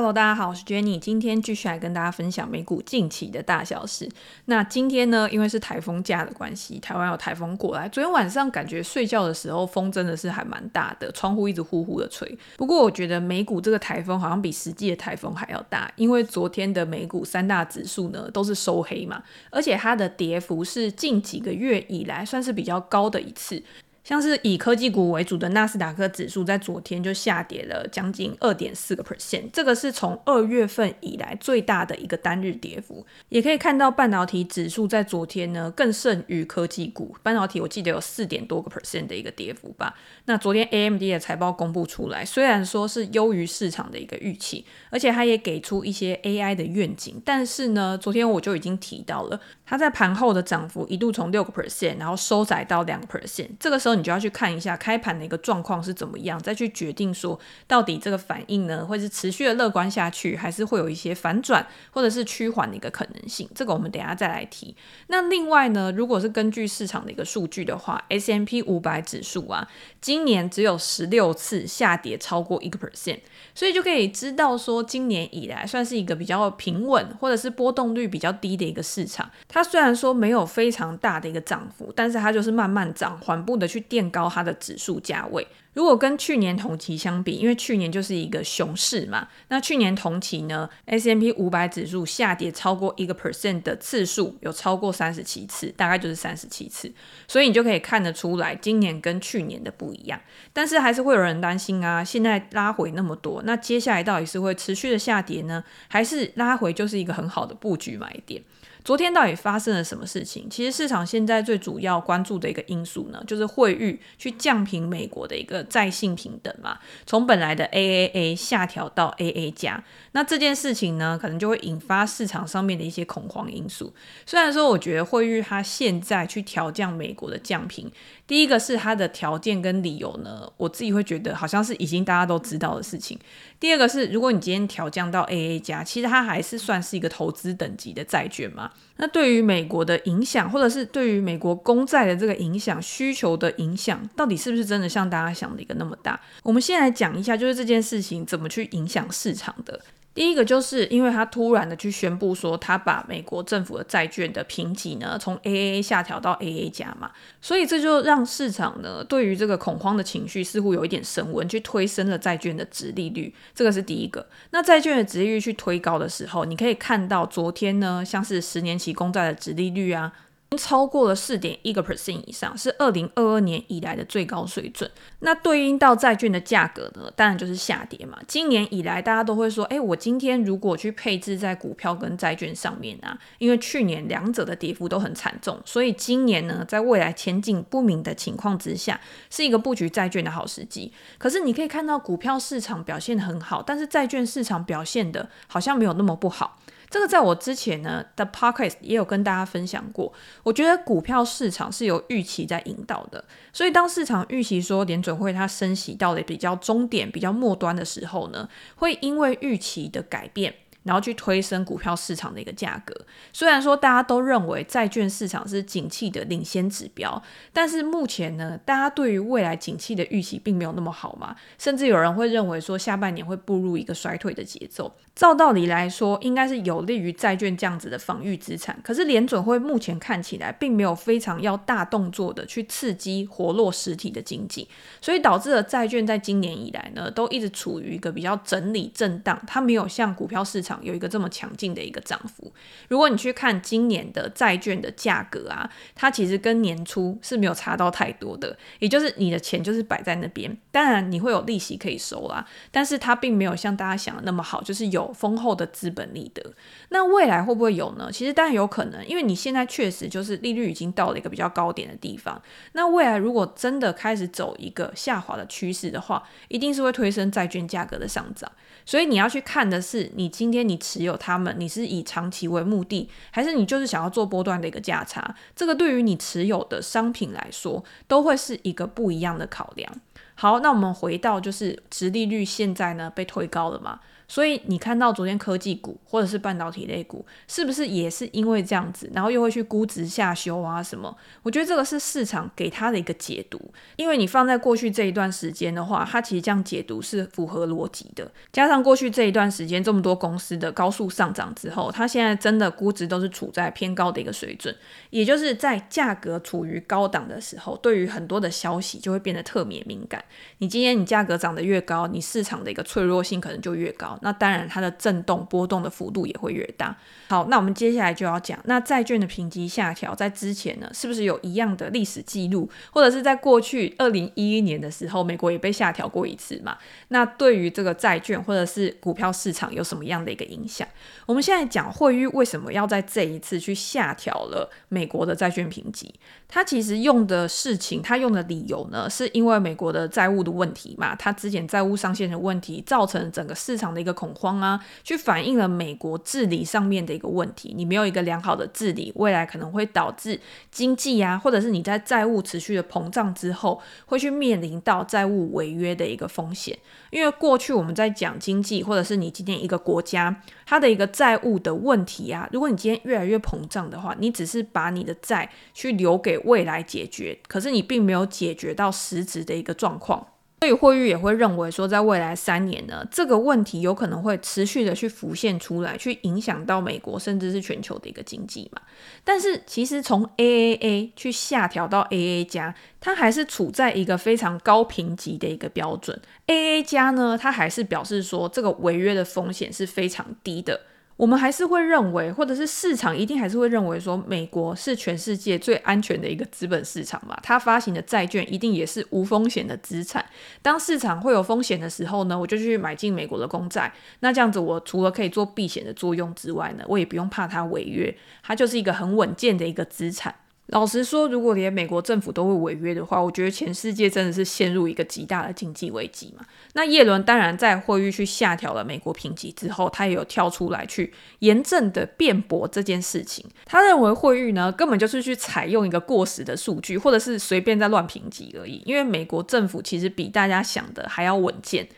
Hello，大家好，我是 Jenny，今天继续来跟大家分享美股近期的大小事。那今天呢，因为是台风假的关系，台湾有台风过来。昨天晚上感觉睡觉的时候风真的是还蛮大的，窗户一直呼呼的吹。不过我觉得美股这个台风好像比实际的台风还要大，因为昨天的美股三大指数呢都是收黑嘛，而且它的跌幅是近几个月以来算是比较高的一次。像是以科技股为主的纳斯达克指数，在昨天就下跌了将近二点四个 percent，这个是从二月份以来最大的一个单日跌幅。也可以看到半导体指数在昨天呢更胜于科技股，半导体我记得有四点多个 percent 的一个跌幅吧。那昨天 AMD 的财报公布出来，虽然说是优于市场的一个预期，而且它也给出一些 AI 的愿景，但是呢，昨天我就已经提到了，它在盘后的涨幅一度从六个 percent，然后收窄到两个 percent，这个时候。你就要去看一下开盘的一个状况是怎么样，再去决定说到底这个反应呢，会是持续的乐观下去，还是会有一些反转或者是趋缓的一个可能性。这个我们等下再来提。那另外呢，如果是根据市场的一个数据的话，S M P 五百指数啊，今年只有十六次下跌超过一个 percent，所以就可以知道说，今年以来算是一个比较平稳或者是波动率比较低的一个市场。它虽然说没有非常大的一个涨幅，但是它就是慢慢涨，缓步的去。垫高它的指数价位。如果跟去年同期相比，因为去年就是一个熊市嘛，那去年同期呢，S M P 五百指数下跌超过一个 percent 的次数有超过三十七次，大概就是三十七次。所以你就可以看得出来，今年跟去年的不一样。但是还是会有人担心啊，现在拉回那么多，那接下来到底是会持续的下跌呢，还是拉回就是一个很好的布局买点？昨天到底发生了什么事情？其实市场现在最主要关注的一个因素呢，就是汇率去降平美国的一个在性平等嘛，从本来的 AAA 下调到 AA 加。那这件事情呢，可能就会引发市场上面的一些恐慌因素。虽然说，我觉得惠誉它现在去调降美国的降评，第一个是它的条件跟理由呢，我自己会觉得好像是已经大家都知道的事情。第二个是，如果你今天调降到 AA 加，其实它还是算是一个投资等级的债券嘛。那对于美国的影响，或者是对于美国公债的这个影响、需求的影响，到底是不是真的像大家想一个那么大？我们先来讲一下，就是这件事情怎么去影响市场的。第一个就是因为他突然的去宣布说，他把美国政府的债券的评级呢从 AAA 下调到 AA 加嘛，所以这就让市场呢对于这个恐慌的情绪似乎有一点升温，去推升了债券的殖利率，这个是第一个。那债券的殖利率去推高的时候，你可以看到昨天呢，像是十年期公债的殖利率啊。超过了四点一个 percent 以上，是二零二二年以来的最高水准。那对应到债券的价格呢，当然就是下跌嘛。今年以来，大家都会说，哎，我今天如果去配置在股票跟债券上面啊，因为去年两者的跌幅都很惨重，所以今年呢，在未来前景不明的情况之下，是一个布局债券的好时机。可是你可以看到，股票市场表现很好，但是债券市场表现的好像没有那么不好。这个在我之前呢的 podcast 也有跟大家分享过。我觉得股票市场是由预期在引导的，所以当市场预期说联准会它升息到了比较终点、比较末端的时候呢，会因为预期的改变。然后去推升股票市场的一个价格。虽然说大家都认为债券市场是景气的领先指标，但是目前呢，大家对于未来景气的预期并没有那么好嘛。甚至有人会认为说下半年会步入一个衰退的节奏。照道理来说，应该是有利于债券这样子的防御资产。可是联准会目前看起来并没有非常要大动作的去刺激活络实体的经济，所以导致了债券在今年以来呢，都一直处于一个比较整理震荡，它没有像股票市场。有一个这么强劲的一个涨幅，如果你去看今年的债券的价格啊，它其实跟年初是没有差到太多的，也就是你的钱就是摆在那边，当然你会有利息可以收啦，但是它并没有像大家想的那么好，就是有丰厚的资本利得。那未来会不会有呢？其实当然有可能，因为你现在确实就是利率已经到了一个比较高点的地方，那未来如果真的开始走一个下滑的趋势的话，一定是会推升债券价格的上涨。所以你要去看的是，你今天你持有它们，你是以长期为目的，还是你就是想要做波段的一个价差？这个对于你持有的商品来说，都会是一个不一样的考量。好，那我们回到就是殖利率现在呢被推高了嘛，所以你看到昨天科技股或者是半导体类股，是不是也是因为这样子，然后又会去估值下修啊什么？我觉得这个是市场给他的一个解读，因为你放在过去这一段时间的话，它其实这样解读是符合逻辑的。加上过去这一段时间这么多公司的高速上涨之后，它现在真的估值都是处在偏高的一个水准，也就是在价格处于高档的时候，对于很多的消息就会变得特别敏感。你今天你价格涨得越高，你市场的一个脆弱性可能就越高。那当然，它的震动波动的幅度也会越大。好，那我们接下来就要讲，那债券的评级下调，在之前呢，是不是有一样的历史记录，或者是在过去二零一一年的时候，美国也被下调过一次嘛？那对于这个债券或者是股票市场有什么样的一个影响？我们现在讲惠誉为什么要在这一次去下调了美国的债券评级？它其实用的事情，它用的理由呢，是因为美国的债务的问题嘛，它之前债务上限的问题，造成整个市场的一个恐慌啊，去反映了美国治理上面的一个问题。你没有一个良好的治理，未来可能会导致经济啊，或者是你在债务持续的膨胀之后，会去面临到债务违约的一个风险。因为过去我们在讲经济，或者是你今天一个国家它的一个债务的问题啊，如果你今天越来越膨胀的话，你只是把你的债去留给未来解决，可是你并没有解决到实质的一个状况。所以惠誉也会认为说，在未来三年呢，这个问题有可能会持续的去浮现出来，去影响到美国甚至是全球的一个经济嘛。但是其实从 AAA 去下调到 AA 加，它还是处在一个非常高评级的一个标准。AA 加呢，它还是表示说这个违约的风险是非常低的。我们还是会认为，或者是市场一定还是会认为说，美国是全世界最安全的一个资本市场嘛。它发行的债券一定也是无风险的资产。当市场会有风险的时候呢，我就去买进美国的公债。那这样子，我除了可以做避险的作用之外呢，我也不用怕它违约，它就是一个很稳健的一个资产。老实说，如果连美国政府都会违约的话，我觉得全世界真的是陷入一个极大的经济危机嘛。那耶伦当然在惠誉去下调了美国评级之后，他也有跳出来去严正的辩驳这件事情。他认为惠誉呢根本就是去采用一个过时的数据，或者是随便在乱评级而已。因为美国政府其实比大家想的还要稳健。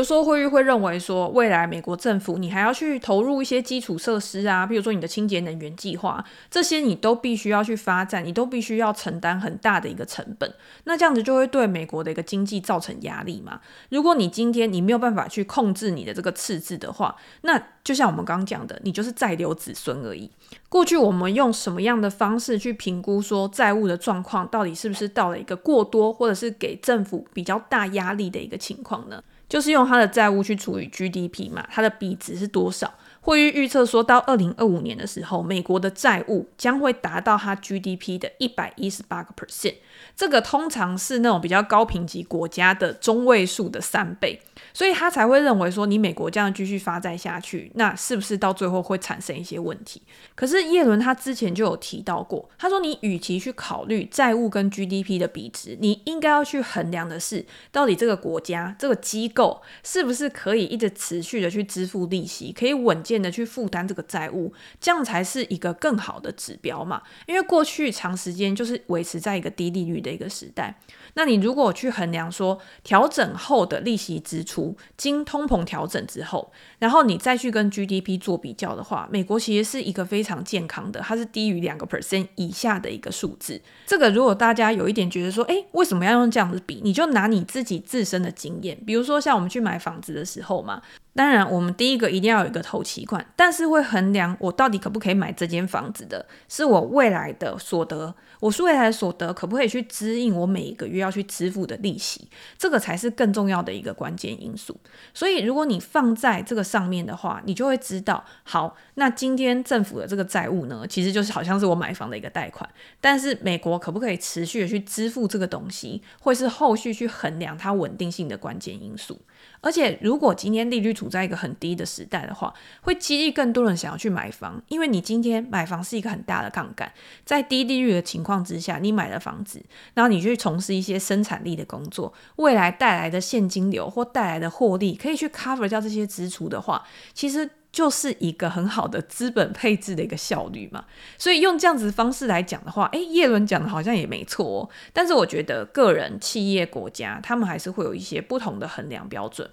比如说，惠誉会认为说，未来美国政府你还要去投入一些基础设施啊，比如说你的清洁能源计划，这些你都必须要去发展，你都必须要承担很大的一个成本。那这样子就会对美国的一个经济造成压力嘛。如果你今天你没有办法去控制你的这个赤字的话，那就像我们刚刚讲的，你就是债留子孙而已。过去我们用什么样的方式去评估说债务的状况到底是不是到了一个过多，或者是给政府比较大压力的一个情况呢？就是用他的债务去除以 GDP 嘛，他的比值是多少？惠誉预测说到二零二五年的时候，美国的债务将会达到它 GDP 的一百一十八个 percent，这个通常是那种比较高评级国家的中位数的三倍。所以他才会认为说，你美国这样继续发债下去，那是不是到最后会产生一些问题？可是叶伦他之前就有提到过，他说你与其去考虑债务跟 GDP 的比值，你应该要去衡量的是，到底这个国家这个机构是不是可以一直持续的去支付利息，可以稳健的去负担这个债务，这样才是一个更好的指标嘛。因为过去长时间就是维持在一个低利率的一个时代。那你如果去衡量说调整后的利息支出，经通膨调整之后，然后你再去跟 GDP 做比较的话，美国其实是一个非常健康的，它是低于两个 percent 以下的一个数字。这个如果大家有一点觉得说，诶，为什么要用这样子比？你就拿你自己自身的经验，比如说像我们去买房子的时候嘛。当然，我们第一个一定要有一个头期款，但是会衡量我到底可不可以买这间房子的，是我未来的所得，我是未来的所得可不可以去支应我每一个月要去支付的利息，这个才是更重要的一个关键因素。所以，如果你放在这个上面的话，你就会知道，好，那今天政府的这个债务呢，其实就是好像是我买房的一个贷款，但是美国可不可以持续的去支付这个东西，会是后续去衡量它稳定性的关键因素。而且，如果今天利率处在一个很低的时代的话，会激励更多人想要去买房，因为你今天买房是一个很大的杠杆，在低利率的情况之下，你买了房子，然后你去从事一些生产力的工作，未来带来的现金流或带来的获利，可以去 cover 掉这些支出的话，其实。就是一个很好的资本配置的一个效率嘛，所以用这样子的方式来讲的话，诶，叶伦讲的好像也没错哦。但是我觉得个人、企业、国家，他们还是会有一些不同的衡量标准。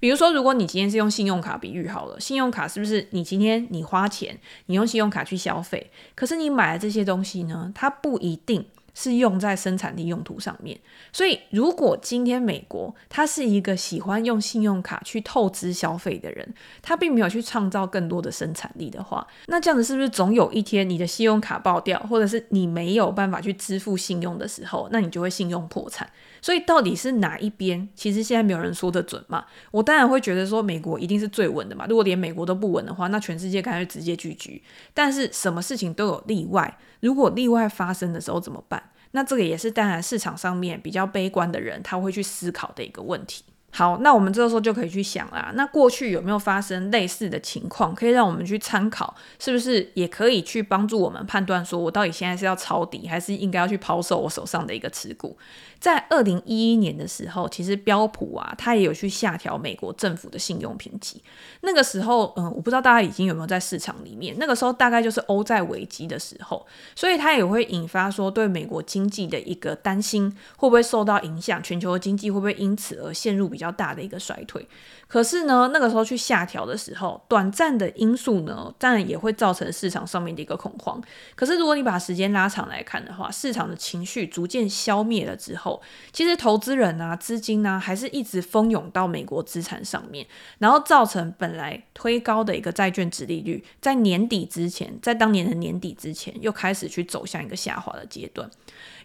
比如说，如果你今天是用信用卡比喻好了，信用卡是不是你今天你花钱，你用信用卡去消费，可是你买的这些东西呢，它不一定。是用在生产力用途上面，所以如果今天美国他是一个喜欢用信用卡去透支消费的人，他并没有去创造更多的生产力的话，那这样子是不是总有一天你的信用卡爆掉，或者是你没有办法去支付信用的时候，那你就会信用破产？所以到底是哪一边？其实现在没有人说得准嘛。我当然会觉得说美国一定是最稳的嘛。如果连美国都不稳的话，那全世界干脆直接聚居。但是什么事情都有例外，如果例外发生的时候怎么办？那这个也是当然市场上面比较悲观的人他会去思考的一个问题。好，那我们这个时候就可以去想啦，那过去有没有发生类似的情况，可以让我们去参考，是不是也可以去帮助我们判断，说我到底现在是要抄底，还是应该要去抛售我手上的一个持股？在二零一一年的时候，其实标普啊，它也有去下调美国政府的信用评级。那个时候，嗯，我不知道大家已经有没有在市场里面。那个时候大概就是欧债危机的时候，所以它也会引发说对美国经济的一个担心，会不会受到影响？全球的经济会不会因此而陷入比比较大的一个衰退？可是呢，那个时候去下调的时候，短暂的因素呢，当然也会造成市场上面的一个恐慌。可是如果你把时间拉长来看的话，市场的情绪逐渐消灭了之后，其实投资人啊，资金呢、啊，还是一直蜂拥到美国资产上面，然后造成本来推高的一个债券殖利率，在年底之前，在当年的年底之前，又开始去走向一个下滑的阶段。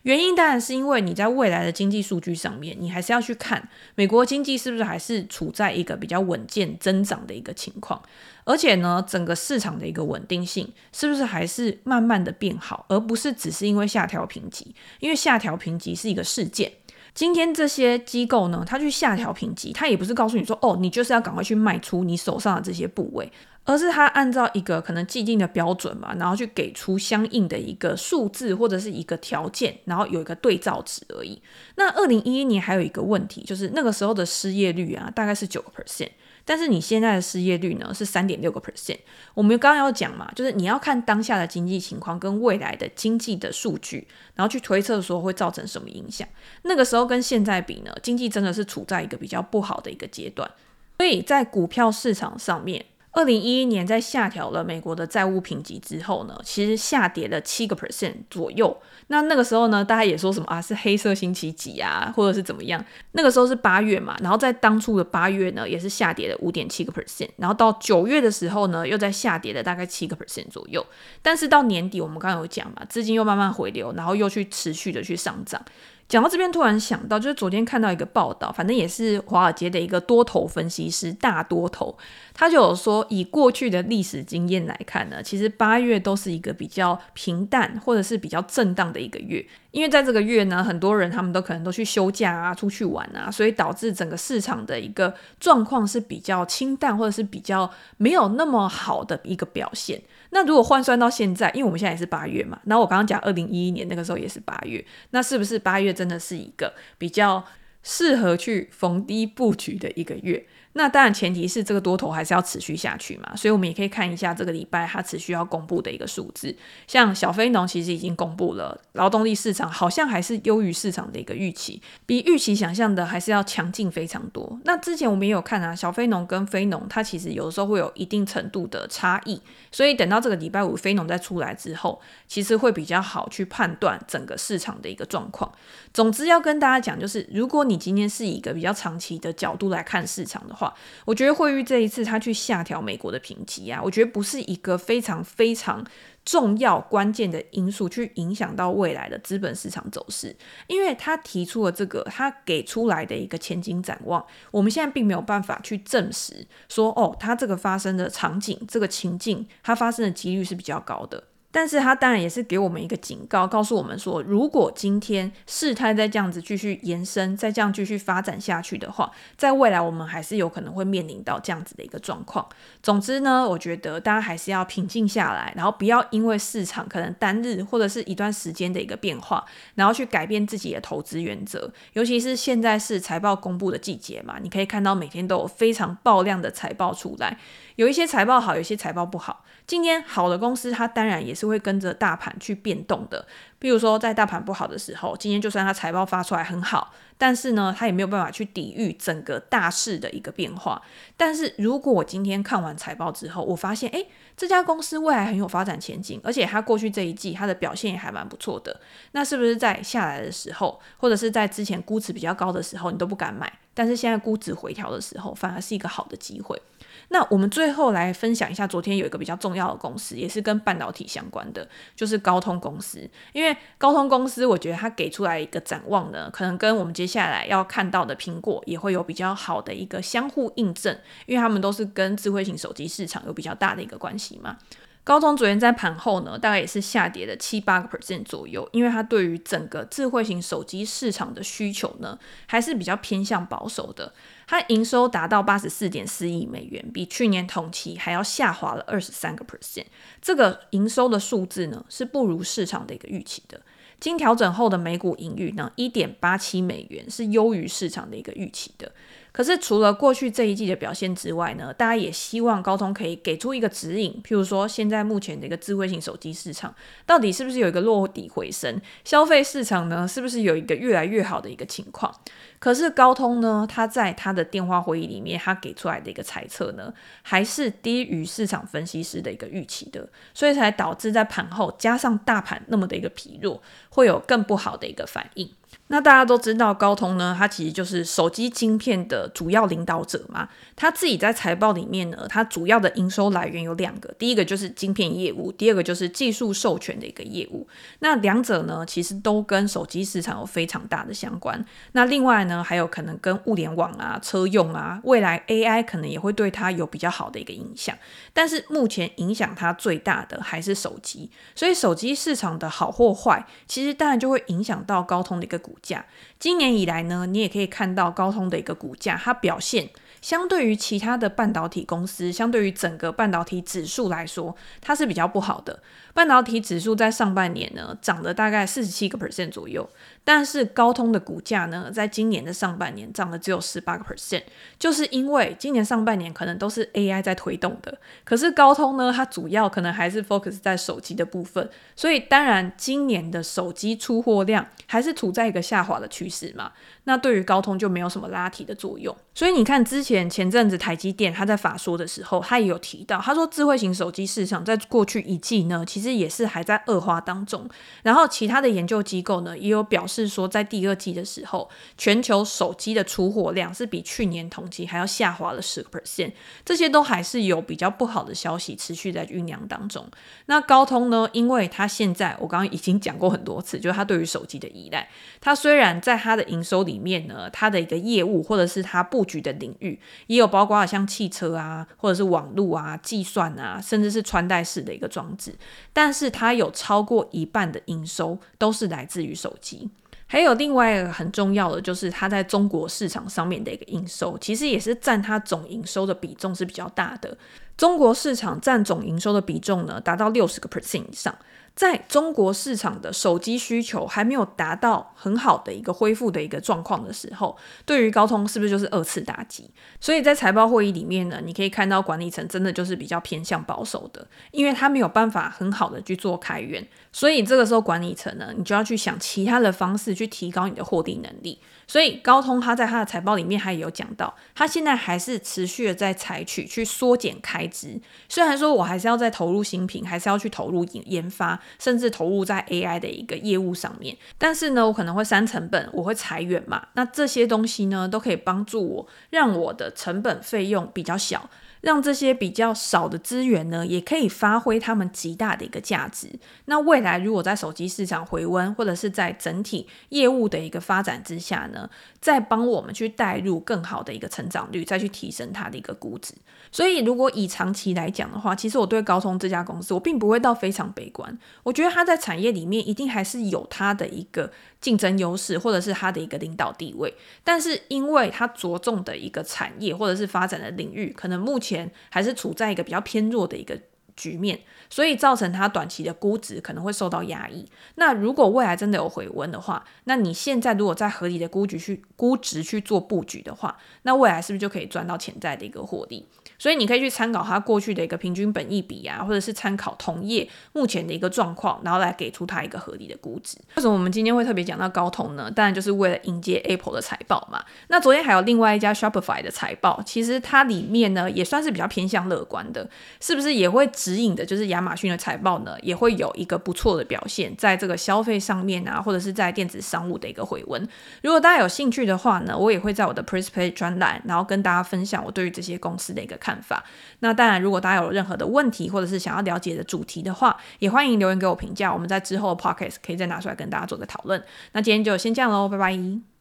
原因当然是因为你在未来的经济数据上面，你还是要去看美国经济是不是还是处在一个比较稳健增长的一个情况，而且呢，整个市场的一个稳定性是不是还是慢慢的变好，而不是只是因为下调评级，因为下调评级是一个事件。今天这些机构呢，他去下调评级，他也不是告诉你说，哦，你就是要赶快去卖出你手上的这些部位，而是他按照一个可能既定的标准嘛，然后去给出相应的一个数字或者是一个条件，然后有一个对照值而已。那二零一一年还有一个问题，就是那个时候的失业率啊，大概是九个 percent。但是你现在的失业率呢，是三点六个 percent。我们刚刚要讲嘛，就是你要看当下的经济情况跟未来的经济的数据，然后去推测说会造成什么影响。那个时候跟现在比呢，经济真的是处在一个比较不好的一个阶段。所以在股票市场上面，二零一一年在下调了美国的债务评级之后呢，其实下跌了七个 percent 左右。那那个时候呢，大家也说什么啊，是黑色星期几啊，或者是怎么样？那个时候是八月嘛，然后在当初的八月呢，也是下跌了五点七个 percent，然后到九月的时候呢，又在下跌了大概七个 percent 左右。但是到年底，我们刚刚有讲嘛，资金又慢慢回流，然后又去持续的去上涨。讲到这边，突然想到，就是昨天看到一个报道，反正也是华尔街的一个多头分析师，大多头，他就有说，以过去的历史经验来看呢，其实八月都是一个比较平淡或者是比较震荡的一个月，因为在这个月呢，很多人他们都可能都去休假啊，出去玩啊，所以导致整个市场的一个状况是比较清淡，或者是比较没有那么好的一个表现。那如果换算到现在，因为我们现在也是八月嘛，然后我刚刚讲二零一一年那个时候也是八月，那是不是八月真的是一个比较适合去逢低布局的一个月？那当然，前提是这个多头还是要持续下去嘛，所以我们也可以看一下这个礼拜它持续要公布的一个数字。像小非农其实已经公布了，劳动力市场好像还是优于市场的一个预期，比预期想象的还是要强劲非常多。那之前我们也有看啊，小非农跟非农它其实有的时候会有一定程度的差异，所以等到这个礼拜五非农再出来之后，其实会比较好去判断整个市场的一个状况。总之要跟大家讲，就是如果你你今天是以一个比较长期的角度来看市场的话，我觉得惠誉这一次他去下调美国的评级啊，我觉得不是一个非常非常重要关键的因素去影响到未来的资本市场走势，因为他提出了这个，他给出来的一个前景展望，我们现在并没有办法去证实说，哦，他这个发生的场景，这个情境，它发生的几率是比较高的。但是它当然也是给我们一个警告，告诉我们说，如果今天事态再这样子继续延伸，再这样继续发展下去的话，在未来我们还是有可能会面临到这样子的一个状况。总之呢，我觉得大家还是要平静下来，然后不要因为市场可能单日或者是一段时间的一个变化，然后去改变自己的投资原则。尤其是现在是财报公布的季节嘛，你可以看到每天都有非常爆量的财报出来。有一些财报好，有些财报不好。今天好的公司，它当然也是会跟着大盘去变动的。比如说，在大盘不好的时候，今天就算它财报发出来很好，但是呢，它也没有办法去抵御整个大势的一个变化。但是如果我今天看完财报之后，我发现，诶，这家公司未来很有发展前景，而且它过去这一季它的表现也还蛮不错的，那是不是在下来的时候，或者是在之前估值比较高的时候，你都不敢买？但是现在估值回调的时候，反而是一个好的机会。那我们最后来分享一下，昨天有一个比较重要的公司，也是跟半导体相关的，就是高通公司。因为高通公司，我觉得它给出来一个展望呢，可能跟我们接下来要看到的苹果也会有比较好的一个相互印证，因为他们都是跟智慧型手机市场有比较大的一个关系嘛。高通昨天在盘后呢，大概也是下跌了七八个 percent 左右，因为它对于整个智慧型手机市场的需求呢，还是比较偏向保守的。它营收达到八十四点四亿美元，比去年同期还要下滑了二十三个 percent。这个营收的数字呢，是不如市场的一个预期的。经调整后的每股盈余呢，一点八七美元，是优于市场的一个预期的。可是除了过去这一季的表现之外呢，大家也希望高通可以给出一个指引，譬如说现在目前的一个智慧型手机市场到底是不是有一个落底回升，消费市场呢是不是有一个越来越好的一个情况？可是高通呢，他在他的电话会议里面，他给出来的一个猜测呢，还是低于市场分析师的一个预期的，所以才导致在盘后加上大盘那么的一个疲弱，会有更不好的一个反应。那大家都知道，高通呢，它其实就是手机晶片的主要领导者嘛。它自己在财报里面呢，它主要的营收来源有两个，第一个就是晶片业务，第二个就是技术授权的一个业务。那两者呢，其实都跟手机市场有非常大的相关。那另外呢，还有可能跟物联网啊、车用啊，未来 AI 可能也会对它有比较好的一个影响。但是目前影响它最大的还是手机，所以手机市场的好或坏，其实当然就会影响到高通的一个股。股价，今年以来呢，你也可以看到高通的一个股价，它表现相对于其他的半导体公司，相对于整个半导体指数来说，它是比较不好的。半导体指数在上半年呢，涨了大概四十七个 percent 左右，但是高通的股价呢，在今年的上半年涨了只有十八个 percent，就是因为今年上半年可能都是 AI 在推动的，可是高通呢，它主要可能还是 focus 在手机的部分，所以当然今年的手机出货量还是处在一个下滑的趋势嘛，那对于高通就没有什么拉提的作用。所以你看之前前阵子台积电他在法说的时候，他也有提到，他说智慧型手机市场在过去一季呢，其实。这也是还在恶化当中，然后其他的研究机构呢，也有表示说，在第二季的时候，全球手机的出货量是比去年同期还要下滑了十个 percent，这些都还是有比较不好的消息持续在酝酿当中。那高通呢，因为它现在我刚刚已经讲过很多次，就是它对于手机的依赖，它虽然在它的营收里面呢，它的一个业务或者是它布局的领域，也有包括像汽车啊，或者是网络啊、计算啊，甚至是穿戴式的一个装置。但是它有超过一半的营收都是来自于手机，还有另外一个很重要的就是它在中国市场上面的一个营收，其实也是占它总营收的比重是比较大的。中国市场占总营收的比重呢，达到六十个 percent 以上。在中国市场的手机需求还没有达到很好的一个恢复的一个状况的时候，对于高通是不是就是二次打击？所以在财报会议里面呢，你可以看到管理层真的就是比较偏向保守的，因为他没有办法很好的去做开源，所以这个时候管理层呢，你就要去想其他的方式去提高你的获利能力。所以高通他在他的财报里面还有讲到，他现在还是持续的在采取去缩减开支，虽然说我还是要再投入新品，还是要去投入研研发。甚至投入在 AI 的一个业务上面，但是呢，我可能会删成本，我会裁员嘛。那这些东西呢，都可以帮助我让我的成本费用比较小。让这些比较少的资源呢，也可以发挥他们极大的一个价值。那未来如果在手机市场回温，或者是在整体业务的一个发展之下呢，再帮我们去带入更好的一个成长率，再去提升它的一个估值。所以，如果以长期来讲的话，其实我对高通这家公司，我并不会到非常悲观。我觉得它在产业里面一定还是有它的一个。竞争优势，或者是它的一个领导地位，但是因为它着重的一个产业或者是发展的领域，可能目前还是处在一个比较偏弱的一个局面，所以造成它短期的估值可能会受到压抑。那如果未来真的有回温的话，那你现在如果在合理的估值去估值去做布局的话，那未来是不是就可以赚到潜在的一个获利？所以你可以去参考它过去的一个平均本益比啊，或者是参考同业目前的一个状况，然后来给出它一个合理的估值。为什么我们今天会特别讲到高通呢？当然就是为了迎接 Apple 的财报嘛。那昨天还有另外一家 Shopify 的财报，其实它里面呢也算是比较偏向乐观的，是不是也会指引的，就是亚马逊的财报呢也会有一个不错的表现，在这个消费上面啊，或者是在电子商务的一个回温。如果大家有兴趣的话呢，我也会在我的 Press Play 专栏，然后跟大家分享我对于这些公司的一个看法。那当然，如果大家有任何的问题，或者是想要了解的主题的话，也欢迎留言给我评价。我们在之后的 Podcast 可以再拿出来跟大家做个讨论。那今天就先这样喽，拜拜。